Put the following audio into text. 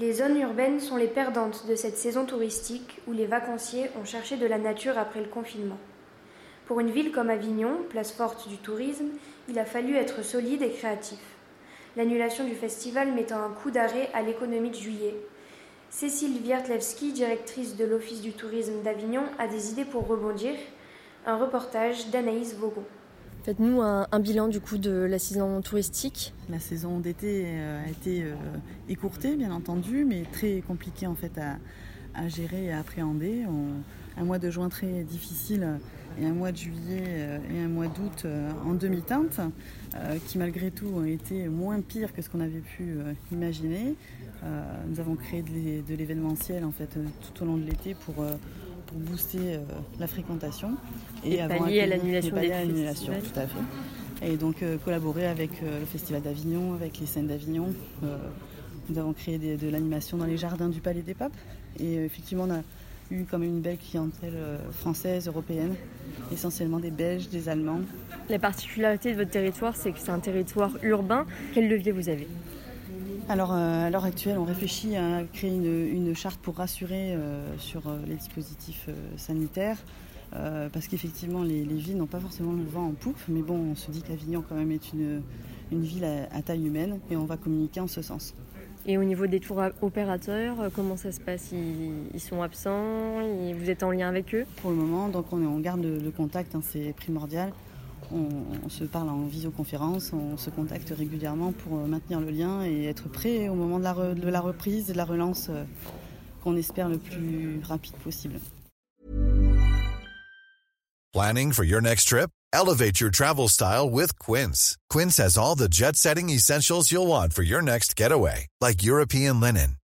Les zones urbaines sont les perdantes de cette saison touristique où les vacanciers ont cherché de la nature après le confinement. Pour une ville comme Avignon, place forte du tourisme, il a fallu être solide et créatif. L'annulation du festival mettant un coup d'arrêt à l'économie de juillet. Cécile Wiertlewski, directrice de l'Office du tourisme d'Avignon, a des idées pour rebondir. Un reportage d'Anaïs Vogon. Faites-nous un, bilan du coup de la saison touristique. La saison d'été euh, a été euh, écourtée, bien entendu, mais très compliquée en fait à, gérer et à appréhender. Un mois de juin très difficile et un mois de juillet euh, et un mois d'août en demi-teinte, qui malgré tout ont été moins pires que ce qu'on avait pu imaginer. Nous avons créé de l'é- de l'événementiel en fait tout au long de l'été pour, pour booster euh, la fréquentation Et avons pallier à l'annulation des l'annulation, tout à fait. Et donc euh, collaborer avec euh, le Festival d'Avignon, avec les scènes d'Avignon. Nous avons créé des- de l'animation dans les jardins du Palais des Papes. Et effectivement, on a eu comme une belle clientèle française, européenne, essentiellement des Belges, des Allemands. La particularité de votre territoire, c'est que c'est un territoire urbain. Quel levier vous avez? Alors euh, à l'heure actuelle, on réfléchit à créer une, une charte pour rassurer euh, sur euh, les dispositifs sanitaires. parce qu'effectivement, les, les villes n'ont pas forcément le vent en poupe, mais bon, on se dit qu'Avignon quand même est une, une ville à, à taille humaine et on va communiquer en ce sens. Et au niveau des tours opérateurs, comment ça se passe? Ils, ils sont absents? Ils- Vous êtes en lien avec eux? Pour le moment, donc on, garde le, le contact, hein, c'est primordial. On, se parle en visioconférence, on se contacte régulièrement pour euh, maintenir le lien et être prêt au moment de la, re- de la reprise et de la relance euh, qu'on espère le plus rapide possible. Planning for your next trip? Elevate your travel style with Quince. Quince has all the jet setting essentials you'll want for your next getaway, like European linen,